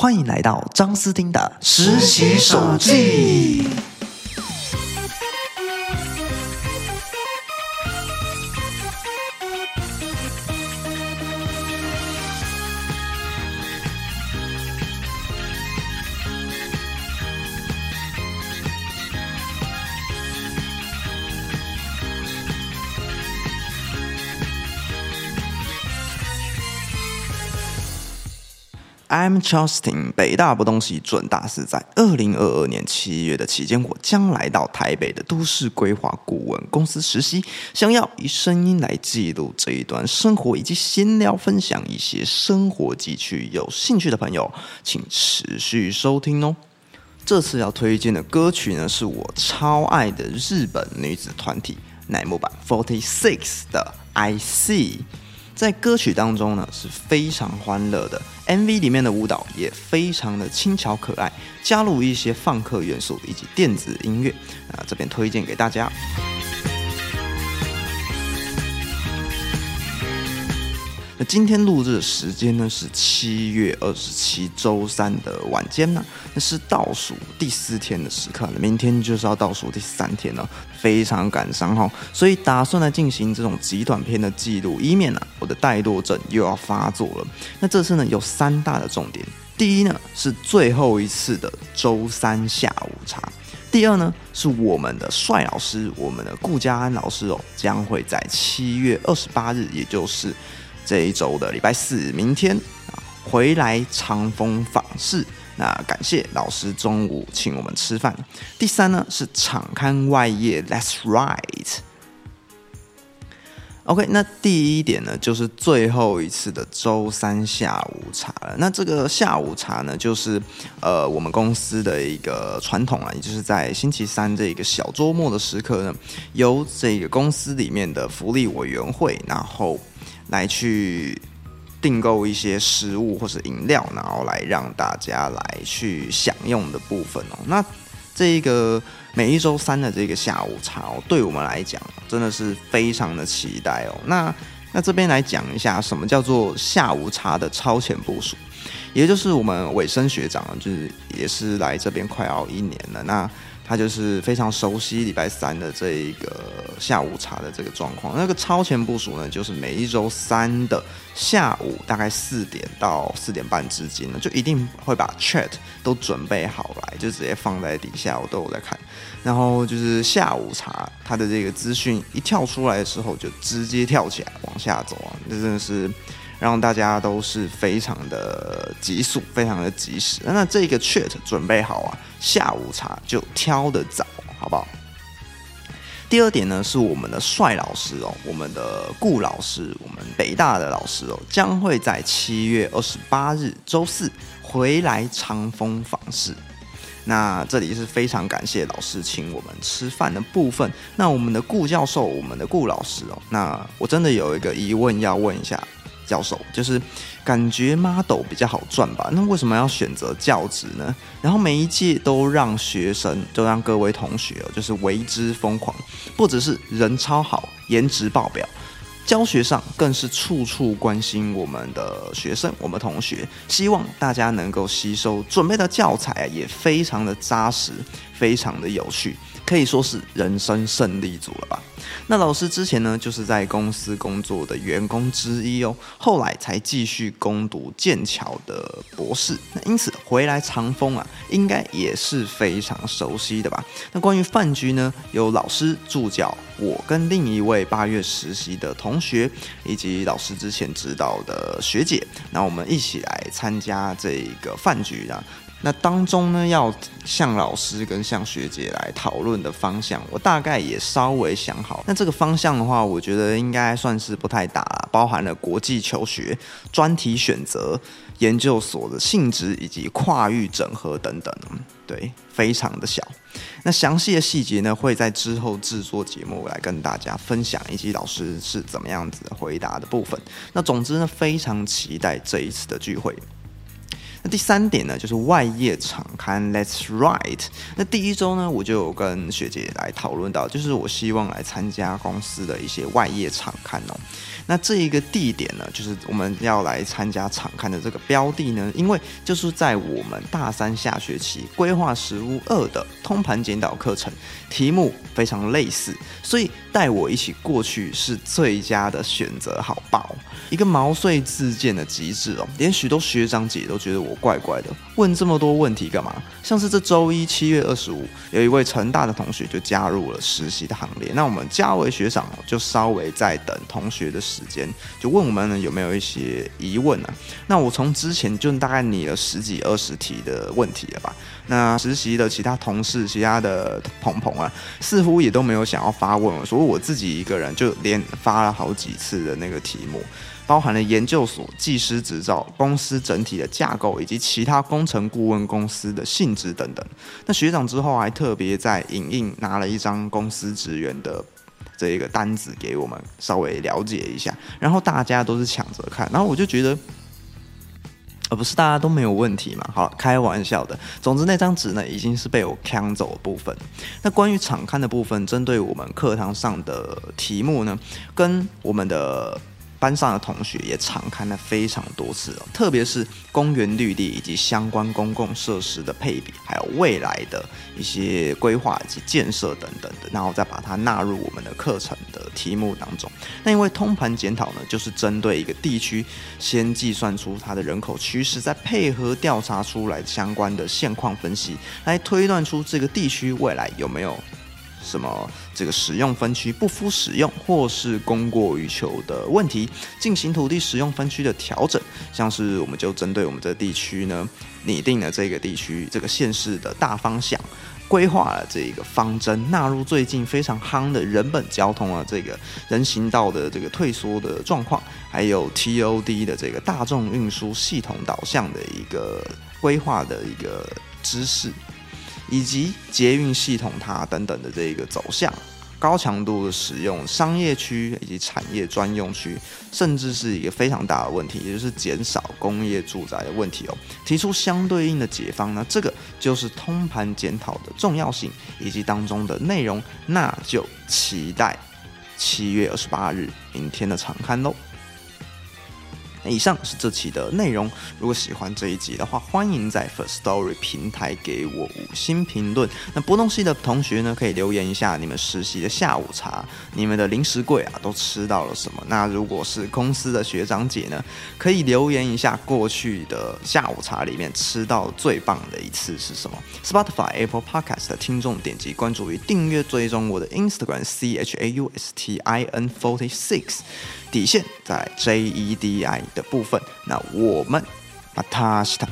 欢迎来到张思汀的实习手记。I'm Justin，北大不东西准大师在二零二二年七月的期间，我将来到台北的都市规划顾问公司实习，想要以声音来记录这一段生活，以及闲聊分享一些生活记趣。有兴趣的朋友，请持续收听哦。这次要推荐的歌曲呢，是我超爱的日本女子团体乃木坂 Forty Six 的《I See》。在歌曲当中呢，是非常欢乐的，MV 里面的舞蹈也非常的轻巧可爱，加入一些放克元素以及电子音乐，啊，这边推荐给大家。那今天录制的时间呢是七月二十七周三的晚间呢，那是倒数第四天的时刻，明天就是要倒数第三天了，非常感伤哈，所以打算来进行这种极短片的记录，以免呢我的怠惰症又要发作了。那这次呢有三大的重点，第一呢是最后一次的周三下午茶，第二呢是我们的帅老师，我们的顾家安老师哦，将会在七月二十八日，也就是。这一周的礼拜四，明天啊回来长风访视。那感谢老师中午请我们吃饭。第三呢是场刊外业，Let's right。OK，那第一点呢就是最后一次的周三下午茶了。那这个下午茶呢，就是呃我们公司的一个传统啊，也就是在星期三这个小周末的时刻呢，由这个公司里面的福利委员会，然后。来去订购一些食物或是饮料，然后来让大家来去享用的部分哦。那这一个每一周三的这个下午茶哦，对我们来讲真的是非常的期待哦。那那这边来讲一下，什么叫做下午茶的超前部署，也就是我们尾声学长，就是也是来这边快要一年了。那他就是非常熟悉礼拜三的这一个下午茶的这个状况。那个超前部署呢，就是每一周三的下午大概四点到四点半之间呢，就一定会把 chat 都准备好来，就直接放在底下，我都有在看。然后就是下午茶，它的这个资讯一跳出来的时候，就直接跳起来往下走啊，这真的是。让大家都是非常的急速，非常的及时。那这个 chat 准备好啊，下午茶就挑的早，好不好？第二点呢，是我们的帅老师哦，我们的顾老师，我们北大的老师哦，将会在七月二十八日周四回来长风访视。那这里是非常感谢老师请我们吃饭的部分。那我们的顾教授，我们的顾老师哦，那我真的有一个疑问要问一下。教授就是感觉 model 比较好赚吧？那为什么要选择教职呢？然后每一届都让学生，都让各位同学，就是为之疯狂，不只是人超好，颜值爆表，教学上更是处处关心我们的学生，我们同学，希望大家能够吸收准备的教材也非常的扎实，非常的有趣。可以说是人生胜利组了吧？那老师之前呢，就是在公司工作的员工之一哦，后来才继续攻读剑桥的博士。那因此回来长风啊，应该也是非常熟悉的吧？那关于饭局呢，有老师助教，我跟另一位八月实习的同同学，以及老师之前指导的学姐，那我们一起来参加这个饭局啊。那当中呢，要向老师跟向学姐来讨论的方向，我大概也稍微想好。那这个方向的话，我觉得应该算是不太大了，包含了国际求学、专题选择、研究所的性质以及跨域整合等等。对，非常的小。那详细的细节呢，会在之后制作节目来跟大家分享，以及老师是怎么样子回答的部分。那总之呢，非常期待这一次的聚会。那第三点呢，就是外业场刊 Let's Write。那第一周呢，我就有跟学姐来讨论到，就是我希望来参加公司的一些外业场刊哦。那这一个地点呢，就是我们要来参加场刊的这个标的呢，因为就是在我们大三下学期规划实务二的通盘检讨课程，题目非常类似，所以带我一起过去是最佳的选择，好报一个毛遂自荐的极致哦，连许多学长姐都觉得我怪怪的，问这么多问题干嘛？像是这周一七月二十五，有一位成大的同学就加入了实习的行列，那我们嘉伟学长就稍微在等同学的时间，就问我们呢有没有一些疑问啊？那我从之前就大概拟了十几二十题的问题了吧？那实习的其他同事、其他的鹏鹏啊，似乎也都没有想要发问，所以我自己一个人就连发了好几次的那个题目。包含了研究所、技师执照、公司整体的架构以及其他工程顾问公司的性质等等。那学长之后还特别在影印拿了一张公司职员的这一个单子给我们稍微了解一下，然后大家都是抢着看，然后我就觉得，呃不是大家都没有问题嘛？好，开玩笑的。总之那张纸呢，已经是被我抢走的部分。那关于场刊的部分，针对我们课堂上的题目呢，跟我们的。班上的同学也常看了非常多次哦，特别是公园绿地以及相关公共设施的配比，还有未来的一些规划以及建设等等的，然后再把它纳入我们的课程的题目当中。那因为通盘检讨呢，就是针对一个地区先计算出它的人口趋势，再配合调查出来相关的现况分析，来推断出这个地区未来有没有。什么这个使用分区不敷使用，或是供过于求的问题，进行土地使用分区的调整。像是我们就针对我们这地区呢，拟定了这个地区这个县市的大方向，规划了这个方针，纳入最近非常夯的人本交通啊，这个人行道的这个退缩的状况，还有 TOD 的这个大众运输系统导向的一个规划的一个知识。以及捷运系统它等等的这一个走向，高强度的使用商业区以及产业专用区，甚至是一个非常大的问题，也就是减少工业住宅的问题哦。提出相对应的解方呢，这个就是通盘检讨的重要性以及当中的内容，那就期待七月二十八日明天的常刊喽。以上是这期的内容。如果喜欢这一集的话，欢迎在 First Story 平台给我五星评论。那波动系的同学呢，可以留言一下你们实习的下午茶，你们的零食柜啊都吃到了什么？那如果是公司的学长姐呢，可以留言一下过去的下午茶里面吃到最棒的一次是什么？Spotify、Apple Podcast 的听众点击关注与订阅追踪我的 Instagram C H A U S T I N Forty Six。底线在 J E D I 的部分，那我们把它西塔。